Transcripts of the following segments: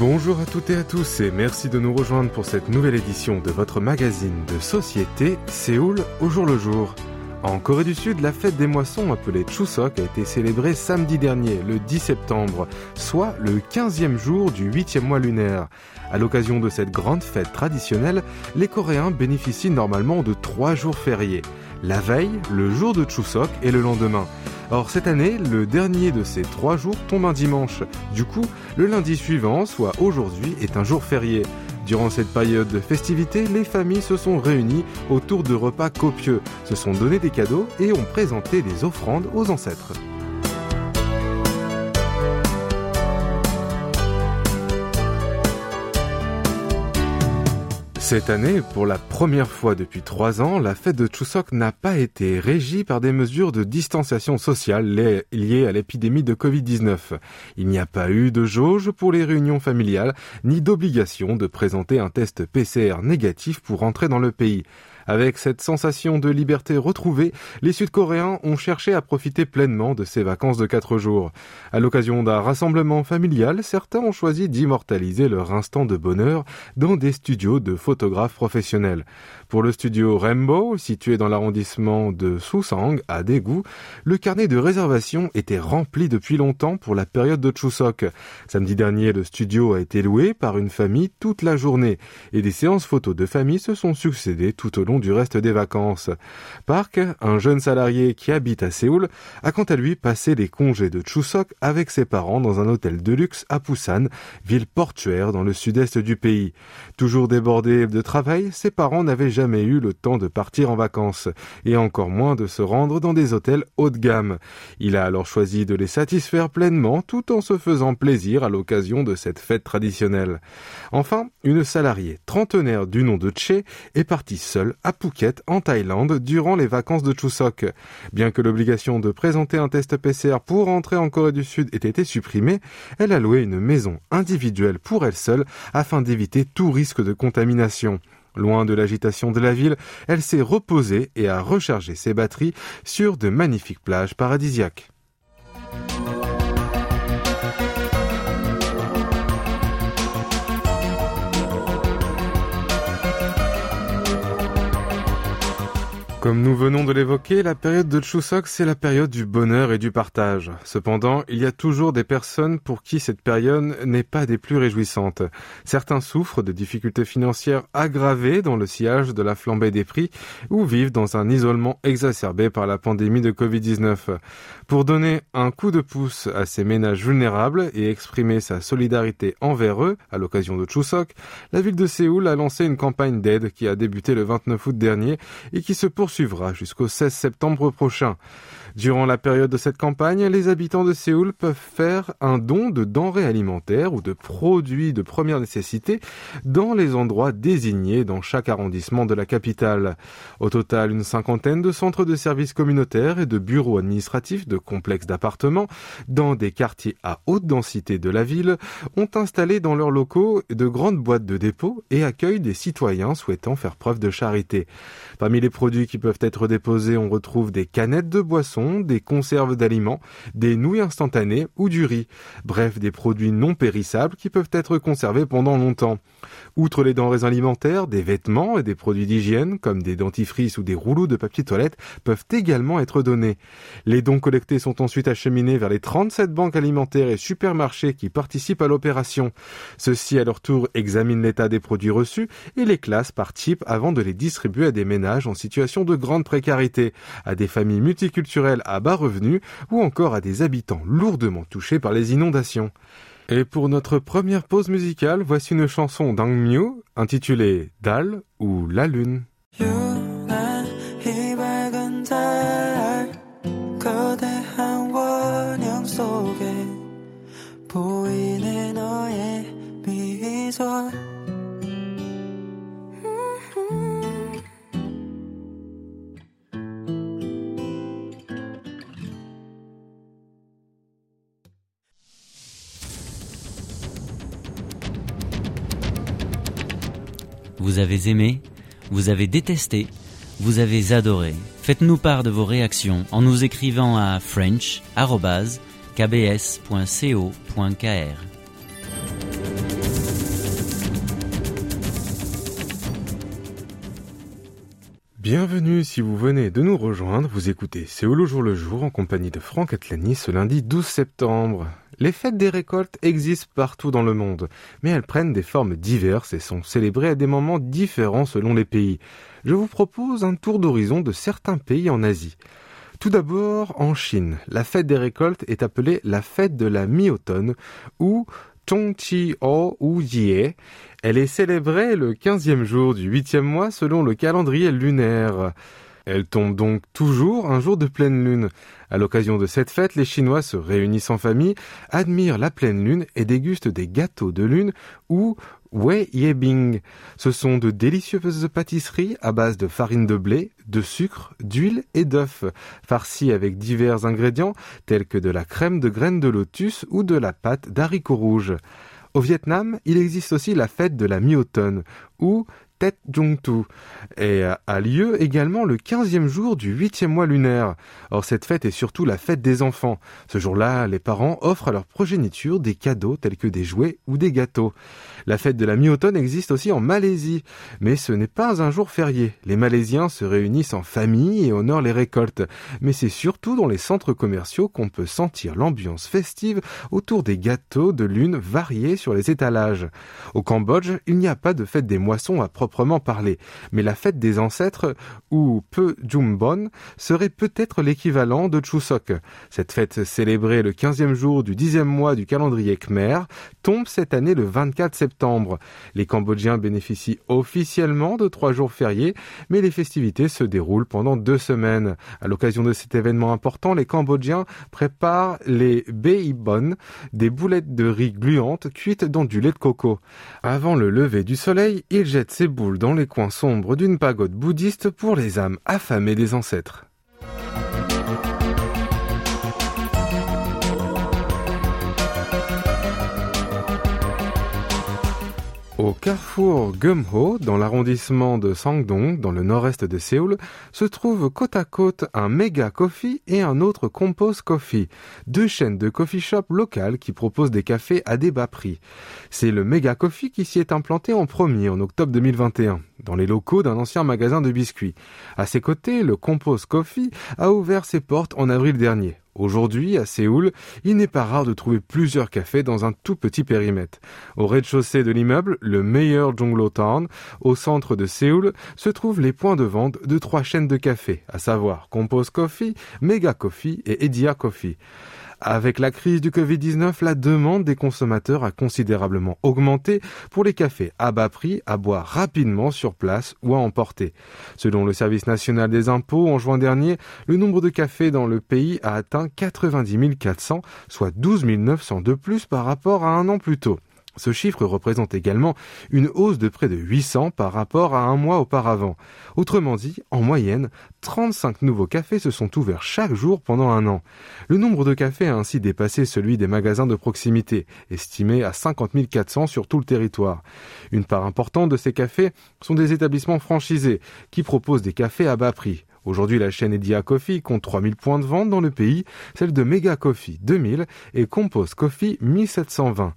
Bonjour à toutes et à tous et merci de nous rejoindre pour cette nouvelle édition de votre magazine de société Séoul au jour le jour. En Corée du Sud, la fête des moissons appelée Chuseok a été célébrée samedi dernier, le 10 septembre, soit le 15e jour du 8e mois lunaire. À l'occasion de cette grande fête traditionnelle, les Coréens bénéficient normalement de trois jours fériés. La veille, le jour de Chuseok et le lendemain. Or, cette année, le dernier de ces trois jours tombe un dimanche. Du coup, le lundi suivant, soit aujourd'hui, est un jour férié. Durant cette période de festivités, les familles se sont réunies autour de repas copieux, se sont donné des cadeaux et ont présenté des offrandes aux ancêtres. Cette année, pour la première fois depuis trois ans, la fête de Chuseok n'a pas été régie par des mesures de distanciation sociale liées à l'épidémie de Covid-19. Il n'y a pas eu de jauge pour les réunions familiales, ni d'obligation de présenter un test PCR négatif pour entrer dans le pays. Avec cette sensation de liberté retrouvée, les Sud-Coréens ont cherché à profiter pleinement de ces vacances de quatre jours. À l'occasion d'un rassemblement familial, certains ont choisi d'immortaliser leur instant de bonheur dans des studios de photographes professionnels. Pour le studio Rainbow, situé dans l'arrondissement de Susang, à Daegu, le carnet de réservation était rempli depuis longtemps pour la période de Chuseok. Samedi dernier, le studio a été loué par une famille toute la journée et des séances photos de famille se sont succédées tout au long du reste des vacances. Park, un jeune salarié qui habite à Séoul, a quant à lui passé les congés de Chuseok avec ses parents dans un hôtel de luxe à Busan, ville portuaire dans le sud-est du pays. Toujours débordé de travail, ses parents n'avaient jamais eu le temps de partir en vacances, et encore moins de se rendre dans des hôtels haut de gamme. Il a alors choisi de les satisfaire pleinement tout en se faisant plaisir à l'occasion de cette fête traditionnelle. Enfin, une salariée trentenaire du nom de Che est partie seule à Phuket, en Thaïlande, durant les vacances de Chuseok. Bien que l'obligation de présenter un test PCR pour entrer en Corée du Sud ait été supprimée, elle a loué une maison individuelle pour elle seule afin d'éviter tout risque de contamination. Loin de l'agitation de la ville, elle s'est reposée et a rechargé ses batteries sur de magnifiques plages paradisiaques. Comme nous venons de l'évoquer, la période de Chuseok, c'est la période du bonheur et du partage. Cependant, il y a toujours des personnes pour qui cette période n'est pas des plus réjouissantes. Certains souffrent de difficultés financières aggravées dans le sillage de la flambée des prix ou vivent dans un isolement exacerbé par la pandémie de Covid-19. Pour donner un coup de pouce à ces ménages vulnérables et exprimer sa solidarité envers eux à l'occasion de Chuseok, la ville de Séoul a lancé une campagne d'aide qui a débuté le 29 août dernier et qui se poursuit suivra jusqu'au 16 septembre prochain. Durant la période de cette campagne, les habitants de Séoul peuvent faire un don de denrées alimentaires ou de produits de première nécessité dans les endroits désignés dans chaque arrondissement de la capitale. Au total, une cinquantaine de centres de services communautaires et de bureaux administratifs de complexes d'appartements dans des quartiers à haute densité de la ville ont installé dans leurs locaux de grandes boîtes de dépôt et accueillent des citoyens souhaitant faire preuve de charité. Parmi les produits qui peuvent être déposés, on retrouve des canettes de boissons, des conserves d'aliments, des nouilles instantanées ou du riz. Bref, des produits non périssables qui peuvent être conservés pendant longtemps. Outre les denrées alimentaires, des vêtements et des produits d'hygiène, comme des dentifrices ou des rouleaux de papier toilette, peuvent également être donnés. Les dons collectés sont ensuite acheminés vers les 37 banques alimentaires et supermarchés qui participent à l'opération. Ceux-ci, à leur tour, examinent l'état des produits reçus et les classent par type avant de les distribuer à des ménages en situation de grande précarité, à des familles multiculturelles à bas revenus ou encore à des habitants lourdement touchés par les inondations. Et pour notre première pause musicale, voici une chanson d'Angmyu intitulée Dal ou La Lune. Vous avez aimé, vous avez détesté, vous avez adoré. Faites-nous part de vos réactions en nous écrivant à french.kbs.co.kr. Bienvenue si vous venez de nous rejoindre, vous écoutez Séoul au jour le jour en compagnie de Franck Atlani ce lundi 12 septembre. Les fêtes des récoltes existent partout dans le monde, mais elles prennent des formes diverses et sont célébrées à des moments différents selon les pays. Je vous propose un tour d'horizon de certains pays en Asie. Tout d'abord, en Chine, la fête des récoltes est appelée la fête de la mi-automne ou Chongqi-o ou Jie. Elle est célébrée le 15e jour du 8e mois selon le calendrier lunaire. Elle tombe donc toujours un jour de pleine lune. À l'occasion de cette fête, les Chinois se réunissent en famille, admirent la pleine lune et dégustent des gâteaux de lune ou Wei Yebing. Ce sont de délicieuses pâtisseries à base de farine de blé, de sucre, d'huile et d'œufs, farcies avec divers ingrédients tels que de la crème de graines de lotus ou de la pâte d'haricots rouges. Au Vietnam, il existe aussi la fête de la mi-automne, ou Tet et a lieu également le 15e jour du 8e mois lunaire. Or, cette fête est surtout la fête des enfants. Ce jour-là, les parents offrent à leur progéniture des cadeaux tels que des jouets ou des gâteaux. La fête de la mi-automne existe aussi en Malaisie, mais ce n'est pas un jour férié. Les Malaisiens se réunissent en famille et honorent les récoltes, mais c'est surtout dans les centres commerciaux qu'on peut sentir l'ambiance festive autour des gâteaux de lune variés sur les étalages. Au Cambodge, il n'y a pas de fête des moissons à proprement parler, mais la fête des ancêtres, ou Peu Jumbon, serait peut-être l'équivalent de Chuseok. Cette fête célébrée le 15e jour du 10e mois du calendrier Khmer tombe cette année le 24 septembre. Les Cambodgiens bénéficient officiellement de trois jours fériés, mais les festivités se déroulent pendant deux semaines. À l'occasion de cet événement important, les Cambodgiens préparent les Beibon, des boulettes de riz gluantes cuites dans du lait de coco. Avant le lever du soleil, ils jettent ces dans les coins sombres d'une pagode bouddhiste pour les âmes affamées des ancêtres. Au carrefour Gumho, dans l'arrondissement de Sangdong, dans le nord-est de Séoul, se trouvent côte à côte un Mega Coffee et un autre Compose Coffee, deux chaînes de coffee shop locales qui proposent des cafés à des bas prix. C'est le Mega Coffee qui s'y est implanté en premier en octobre 2021, dans les locaux d'un ancien magasin de biscuits. À ses côtés, le Compose Coffee a ouvert ses portes en avril dernier. Aujourd'hui, à Séoul, il n'est pas rare de trouver plusieurs cafés dans un tout petit périmètre. Au rez-de-chaussée de l'immeuble, le meilleur Jonglo Town, au centre de Séoul, se trouvent les points de vente de trois chaînes de cafés, à savoir Compose Coffee, Mega Coffee et Edia Coffee. Avec la crise du Covid-19, la demande des consommateurs a considérablement augmenté pour les cafés à bas prix à boire rapidement sur place ou à emporter. Selon le service national des impôts, en juin dernier, le nombre de cafés dans le pays a atteint 90 400, soit 12 900 de plus par rapport à un an plus tôt. Ce chiffre représente également une hausse de près de 800 par rapport à un mois auparavant. Autrement dit, en moyenne, 35 nouveaux cafés se sont ouverts chaque jour pendant un an. Le nombre de cafés a ainsi dépassé celui des magasins de proximité, estimé à 50 400 sur tout le territoire. Une part importante de ces cafés sont des établissements franchisés qui proposent des cafés à bas prix. Aujourd'hui, la chaîne Edia Coffee compte 3000 points de vente dans le pays, celle de Mega Coffee 2000 et Compose Coffee 1720.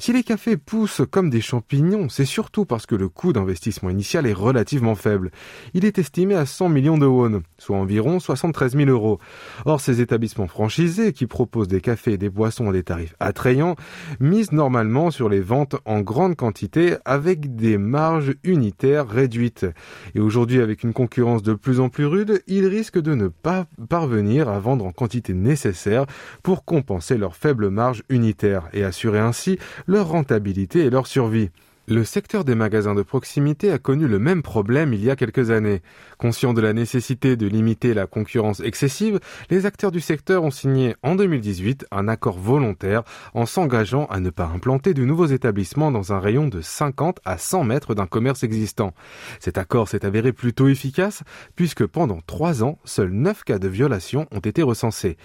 Si les cafés poussent comme des champignons, c'est surtout parce que le coût d'investissement initial est relativement faible. Il est estimé à 100 millions de won, soit environ 73 000 euros. Or, ces établissements franchisés qui proposent des cafés et des boissons à des tarifs attrayants misent normalement sur les ventes en grande quantité avec des marges unitaires réduites. Et aujourd'hui, avec une concurrence de plus en plus rude, ils risquent de ne pas parvenir à vendre en quantité nécessaire pour compenser leur faible marge unitaire et assurer ainsi leur rentabilité et leur survie. Le secteur des magasins de proximité a connu le même problème il y a quelques années. Conscient de la nécessité de limiter la concurrence excessive, les acteurs du secteur ont signé en 2018 un accord volontaire en s'engageant à ne pas implanter de nouveaux établissements dans un rayon de 50 à 100 mètres d'un commerce existant. Cet accord s'est avéré plutôt efficace puisque pendant trois ans, seuls 9 cas de violation ont été recensés.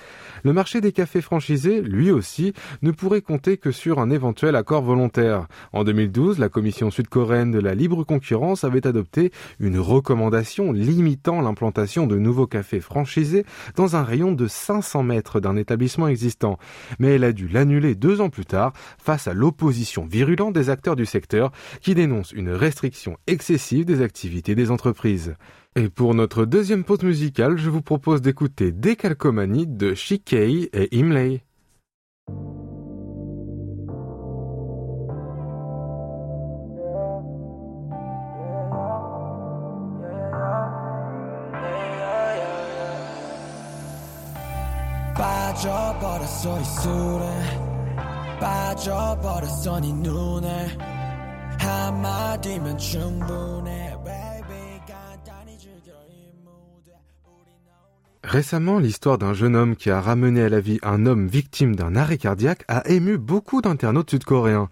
Le marché des cafés franchisés, lui aussi, ne pourrait compter que sur un éventuel accord volontaire. En 2012, la commission sud-coréenne de la libre concurrence avait adopté une recommandation limitant l'implantation de nouveaux cafés franchisés dans un rayon de 500 mètres d'un établissement existant. Mais elle a dû l'annuler deux ans plus tard face à l'opposition virulente des acteurs du secteur qui dénoncent une restriction excessive des activités des entreprises. Et pour notre deuxième pause musicale, je vous propose d'écouter Décalcomanie de Shikei et Imlay. 빠져버렸어 이 술에 빠져버렸어 네 눈에 한마디면 충분해 Récemment, l'histoire d'un jeune homme qui a ramené à la vie un homme victime d'un arrêt cardiaque a ému beaucoup d'internautes sud-coréens.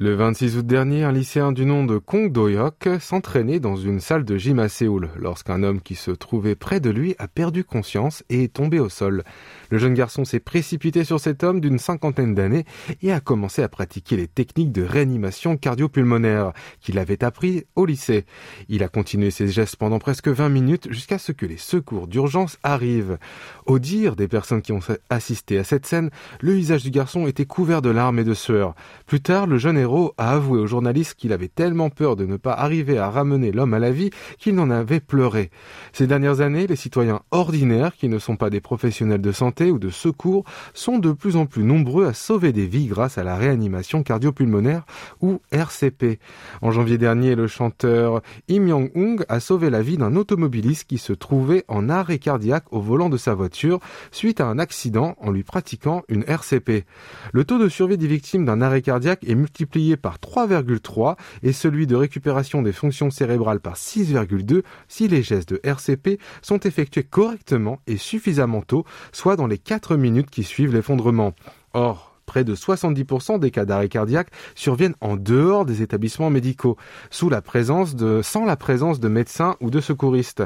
Le 26 août dernier, un lycéen du nom de Kong Do-hyuk s'entraînait dans une salle de gym à Séoul lorsqu'un homme qui se trouvait près de lui a perdu conscience et est tombé au sol. Le jeune garçon s'est précipité sur cet homme d'une cinquantaine d'années et a commencé à pratiquer les techniques de réanimation cardio-pulmonaire qu'il avait appris au lycée. Il a continué ses gestes pendant presque 20 minutes jusqu'à ce que les secours d'urgence arrivent. Au dire des personnes qui ont assisté à cette scène, le visage du garçon était couvert de larmes et de sueur. Plus tard, le jeune a avoué aux journalistes qu'il avait tellement peur de ne pas arriver à ramener l'homme à la vie qu'il n'en avait pleuré. Ces dernières années, les citoyens ordinaires, qui ne sont pas des professionnels de santé ou de secours, sont de plus en plus nombreux à sauver des vies grâce à la réanimation cardiopulmonaire ou RCP. En janvier dernier, le chanteur Im Yong-ung a sauvé la vie d'un automobiliste qui se trouvait en arrêt cardiaque au volant de sa voiture suite à un accident en lui pratiquant une RCP. Le taux de survie des victimes d'un arrêt cardiaque est multiplié par 3,3 et celui de récupération des fonctions cérébrales par 6,2 si les gestes de RCP sont effectués correctement et suffisamment tôt, soit dans les 4 minutes qui suivent l'effondrement. Or, près de 70% des cas d'arrêt cardiaque surviennent en dehors des établissements médicaux, sous la présence de, sans la présence de médecins ou de secouristes.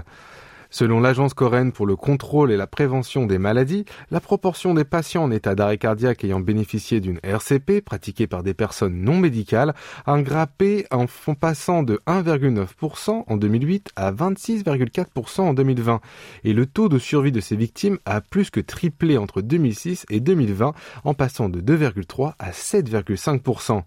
Selon l'Agence coréenne pour le contrôle et la prévention des maladies, la proportion des patients en état d'arrêt cardiaque ayant bénéficié d'une RCP pratiquée par des personnes non médicales a grimpé en passant de 1,9% en 2008 à 26,4% en 2020. Et le taux de survie de ces victimes a plus que triplé entre 2006 et 2020 en passant de 2,3 à 7,5%.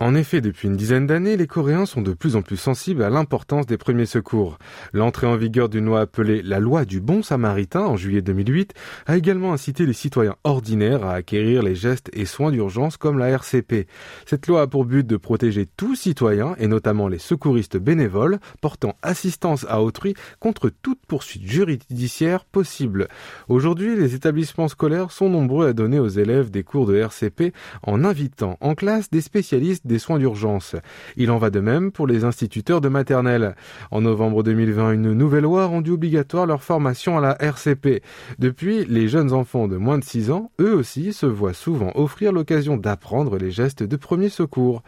En effet, depuis une dizaine d'années, les Coréens sont de plus en plus sensibles à l'importance des premiers secours. L'entrée en vigueur d'une loi appelée la loi du bon samaritain en juillet 2008 a également incité les citoyens ordinaires à acquérir les gestes et soins d'urgence comme la RCP. Cette loi a pour but de protéger tout citoyen, et notamment les secouristes bénévoles, portant assistance à autrui contre toute poursuite judiciaire possible. Aujourd'hui, les établissements scolaires sont nombreux à donner aux élèves des cours de RCP en invitant en classe des spécialistes des soins d'urgence. Il en va de même pour les instituteurs de maternelle. En novembre 2020, une nouvelle loi a rendu obligatoire leur formation à la RCP. Depuis, les jeunes enfants de moins de 6 ans, eux aussi, se voient souvent offrir l'occasion d'apprendre les gestes de premier secours.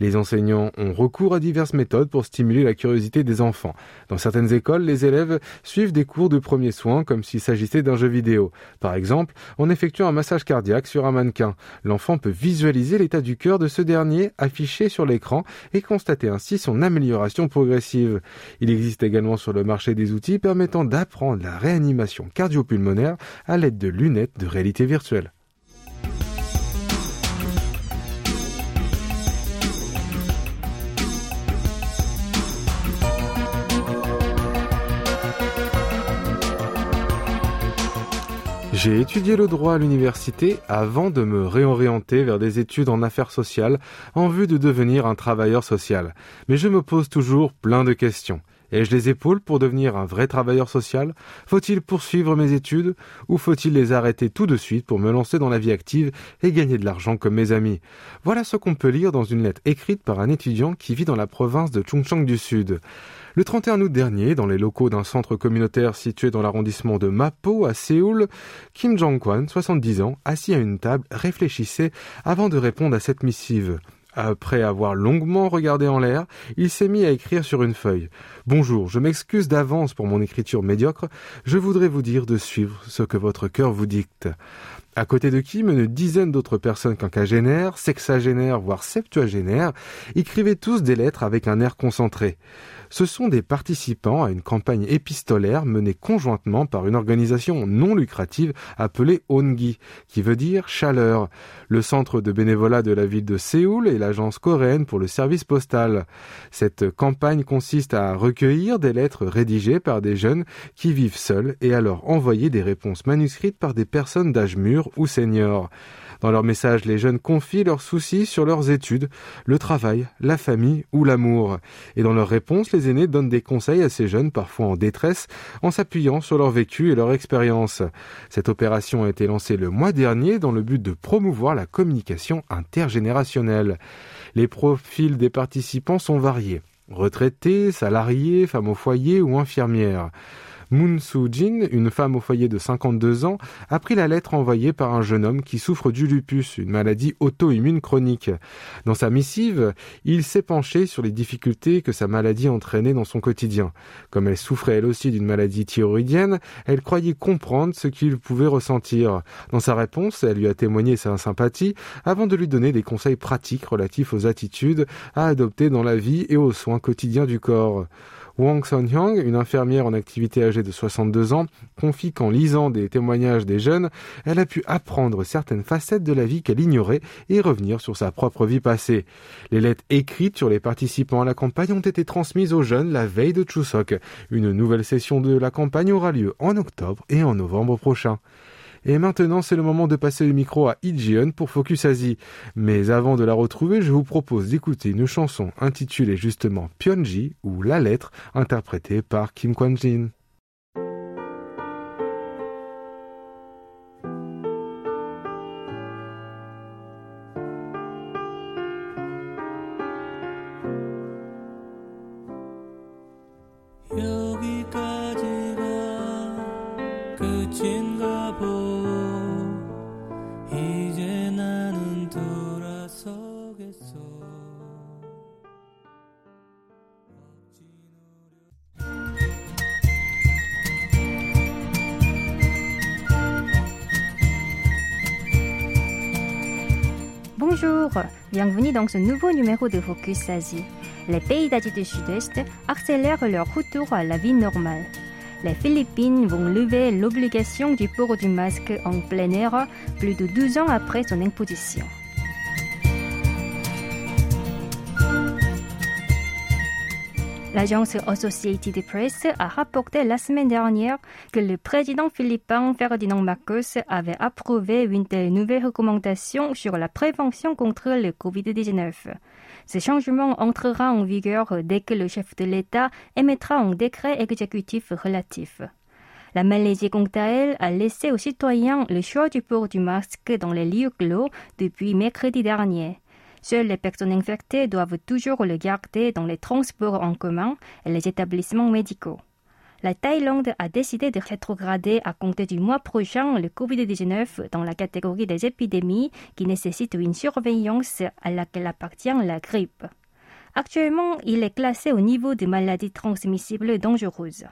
Les enseignants ont recours à diverses méthodes pour stimuler la curiosité des enfants. Dans certaines écoles, les élèves suivent des cours de premiers soins comme s'il s'agissait d'un jeu vidéo. Par exemple, en effectuant un massage cardiaque sur un mannequin, l'enfant peut visualiser l'état du cœur de ce dernier affiché sur l'écran et constater ainsi son amélioration progressive. Il existe également sur le marché des outils permettant d'apprendre la réanimation cardiopulmonaire à l'aide de lunettes de réalité virtuelle. J'ai étudié le droit à l'université avant de me réorienter vers des études en affaires sociales en vue de devenir un travailleur social. Mais je me pose toujours plein de questions. Ai-je les épaules pour devenir un vrai travailleur social Faut-il poursuivre mes études Ou faut-il les arrêter tout de suite pour me lancer dans la vie active et gagner de l'argent comme mes amis? Voilà ce qu'on peut lire dans une lettre écrite par un étudiant qui vit dans la province de Chungcheong du Sud. Le 31 août dernier, dans les locaux d'un centre communautaire situé dans l'arrondissement de Mapo à Séoul, Kim Jong-kwan, 70 ans, assis à une table, réfléchissait avant de répondre à cette missive. Après avoir longuement regardé en l'air, il s'est mis à écrire sur une feuille. Bonjour, je m'excuse d'avance pour mon écriture médiocre, je voudrais vous dire de suivre ce que votre cœur vous dicte. À côté de Kim, une dizaine d'autres personnes quinquagénaires, sexagénaires, voire septuagénaires, écrivaient tous des lettres avec un air concentré. Ce sont des participants à une campagne épistolaire menée conjointement par une organisation non lucrative appelée ONGI, qui veut dire chaleur, le centre de bénévolat de la ville de Séoul et l'agence coréenne pour le service postal. Cette campagne consiste à recueillir des lettres rédigées par des jeunes qui vivent seuls et à leur envoyer des réponses manuscrites par des personnes d'âge mûr ou seniors. Dans leur message, les jeunes confient leurs soucis sur leurs études, le travail, la famille ou l'amour. Et dans leurs réponses, les aînés donnent des conseils à ces jeunes parfois en détresse en s'appuyant sur leur vécu et leur expérience. Cette opération a été lancée le mois dernier dans le but de promouvoir la communication intergénérationnelle. Les profils des participants sont variés. Retraités, salariés, femmes au foyer ou infirmières. Moon Soo-jin, une femme au foyer de 52 ans, a pris la lettre envoyée par un jeune homme qui souffre du lupus, une maladie auto-immune chronique. Dans sa missive, il s'est penché sur les difficultés que sa maladie entraînait dans son quotidien. Comme elle souffrait elle aussi d'une maladie thyroïdienne, elle croyait comprendre ce qu'il pouvait ressentir. Dans sa réponse, elle lui a témoigné sa sympathie avant de lui donner des conseils pratiques relatifs aux attitudes à adopter dans la vie et aux soins quotidiens du corps. Wang Sun-hyang, une infirmière en activité âgée de 62 ans, confie qu'en lisant des témoignages des jeunes, elle a pu apprendre certaines facettes de la vie qu'elle ignorait et revenir sur sa propre vie passée. Les lettres écrites sur les participants à la campagne ont été transmises aux jeunes la veille de Chuseok. Une nouvelle session de la campagne aura lieu en octobre et en novembre prochain. Et maintenant, c'est le moment de passer le micro à Ijion pour Focus Asie. Mais avant de la retrouver, je vous propose d'écouter une chanson intitulée justement Pyeonji ou La lettre, interprétée par Kim Kwan-jin. Bonjour, bienvenue dans ce nouveau numéro de Focus Asie. Les pays d'Asie du Sud-Est accélèrent leur retour à la vie normale. Les Philippines vont lever l'obligation du port du masque en plein air plus de 12 ans après son imposition. L'agence Associated Press a rapporté la semaine dernière que le président philippin Ferdinand Marcos avait approuvé une telle nouvelle recommandation sur la prévention contre le Covid-19. Ce changement entrera en vigueur dès que le chef de l'État émettra un décret exécutif relatif. La Malaisie, quant à elle, a laissé aux citoyens le choix du port du masque dans les lieux clos depuis mercredi dernier. Seules les personnes infectées doivent toujours le garder dans les transports en commun et les établissements médicaux. La Thaïlande a décidé de rétrograder à compter du mois prochain le Covid-19 dans la catégorie des épidémies qui nécessitent une surveillance à laquelle appartient la grippe. Actuellement, il est classé au niveau de maladies transmissibles dangereuses.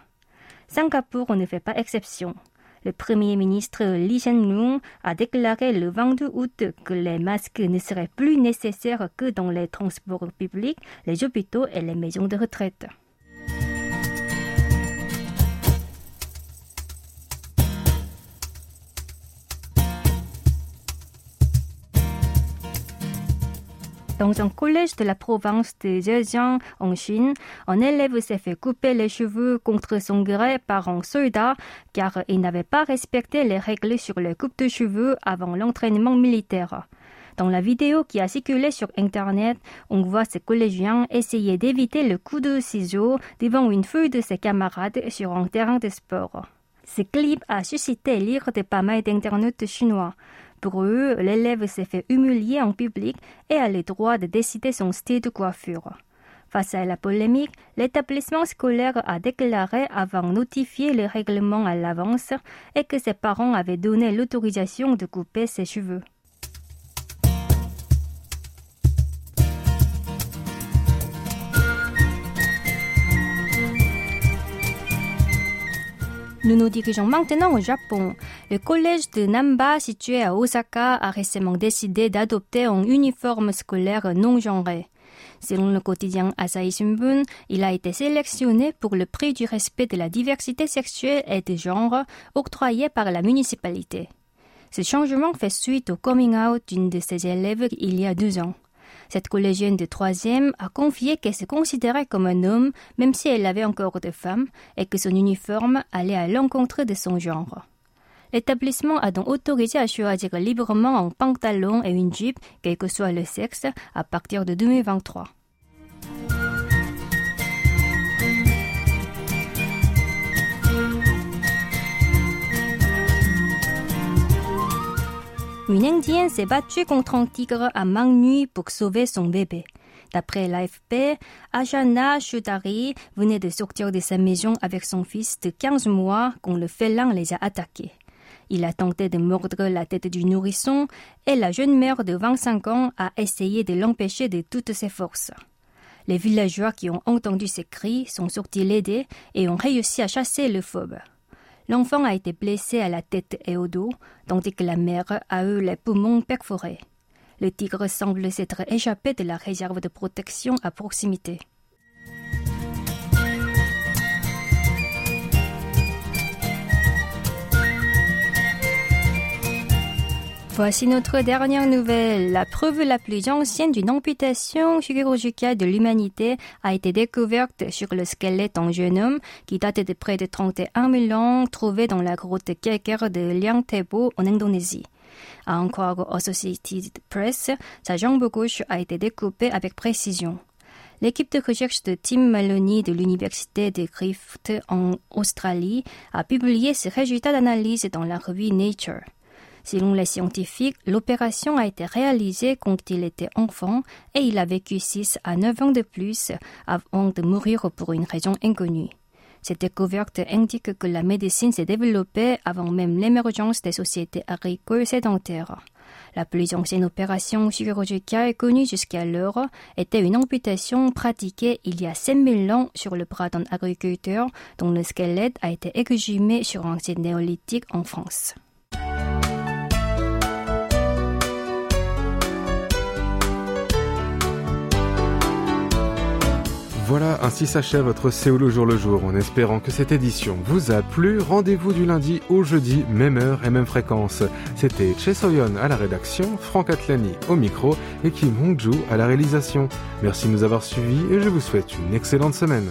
Singapour ne fait pas exception. Le Premier ministre Lee Hsien-loong a déclaré le 22 août que les masques ne seraient plus nécessaires que dans les transports publics, les hôpitaux et les maisons de retraite. Dans un collège de la province de Zhejiang, en Chine, un élève s'est fait couper les cheveux contre son gré par un soldat car il n'avait pas respecté les règles sur les coupes de cheveux avant l'entraînement militaire. Dans la vidéo qui a circulé sur Internet, on voit ces collégiens essayer d'éviter le coup de ciseau devant une feuille de ses camarades sur un terrain de sport. Ce clip a suscité l'ire de pas mal d'internautes chinois. L'élève s'est fait humilier en public et a le droit de décider son style de coiffure. Face à la polémique, l'établissement scolaire a déclaré avoir notifié le règlement à l'avance et que ses parents avaient donné l'autorisation de couper ses cheveux. Nous nous dirigeons maintenant au Japon. Le collège de Namba, situé à Osaka, a récemment décidé d'adopter un uniforme scolaire non genré. Selon le quotidien Asahi Shimbun, il a été sélectionné pour le prix du respect de la diversité sexuelle et de genre octroyé par la municipalité. Ce changement fait suite au coming out d'une de ses élèves il y a deux ans. Cette collégienne de troisième a confié qu'elle se considérait comme un homme, même si elle avait encore de femmes, et que son uniforme allait à l'encontre de son genre. L'établissement a donc autorisé à choisir librement un pantalon et une jupe, quel que soit le sexe, à partir de 2023. Une Indienne s'est battue contre un tigre à main nue pour sauver son bébé. D'après l'AFP, Ajana Shudari venait de sortir de sa maison avec son fils de 15 mois quand le félin les a attaqués. Il a tenté de mordre la tête du nourrisson et la jeune mère de 25 ans a essayé de l'empêcher de toutes ses forces. Les villageois qui ont entendu ces cris sont sortis l'aider et ont réussi à chasser le phobe. L'enfant a été blessé à la tête et au dos, tandis que la mère a eu les poumons perforés. Le tigre semble s'être échappé de la réserve de protection à proximité. Voici notre dernière nouvelle. La preuve la plus ancienne d'une amputation chirurgicale de l'humanité a été découverte sur le squelette d'un jeune homme qui date de près de 31 000 ans, trouvé dans la grotte calcaire de Liang Tebo en Indonésie. À en croire Associated Press, sa jambe gauche a été découpée avec précision. L'équipe de recherche de Tim Maloney de l'Université de Griffith en Australie a publié ses résultats d'analyse dans la revue Nature. Selon les scientifiques, l'opération a été réalisée quand il était enfant et il a vécu 6 à 9 ans de plus avant de mourir pour une raison inconnue. Cette découverte indique que la médecine s'est développée avant même l'émergence des sociétés agricoles sédentaires. La plus ancienne opération chirurgicale connue jusqu'alors était une amputation pratiquée il y a 5000 ans sur le bras d'un agriculteur dont le squelette a été exhumé sur un site néolithique en France. Voilà, ainsi s'achève votre Séoul au jour le jour. En espérant que cette édition vous a plu, rendez-vous du lundi au jeudi, même heure et même fréquence. C'était Che Soyon à la rédaction, Franck Atlani au micro et Kim Hongju à la réalisation. Merci de nous avoir suivis et je vous souhaite une excellente semaine.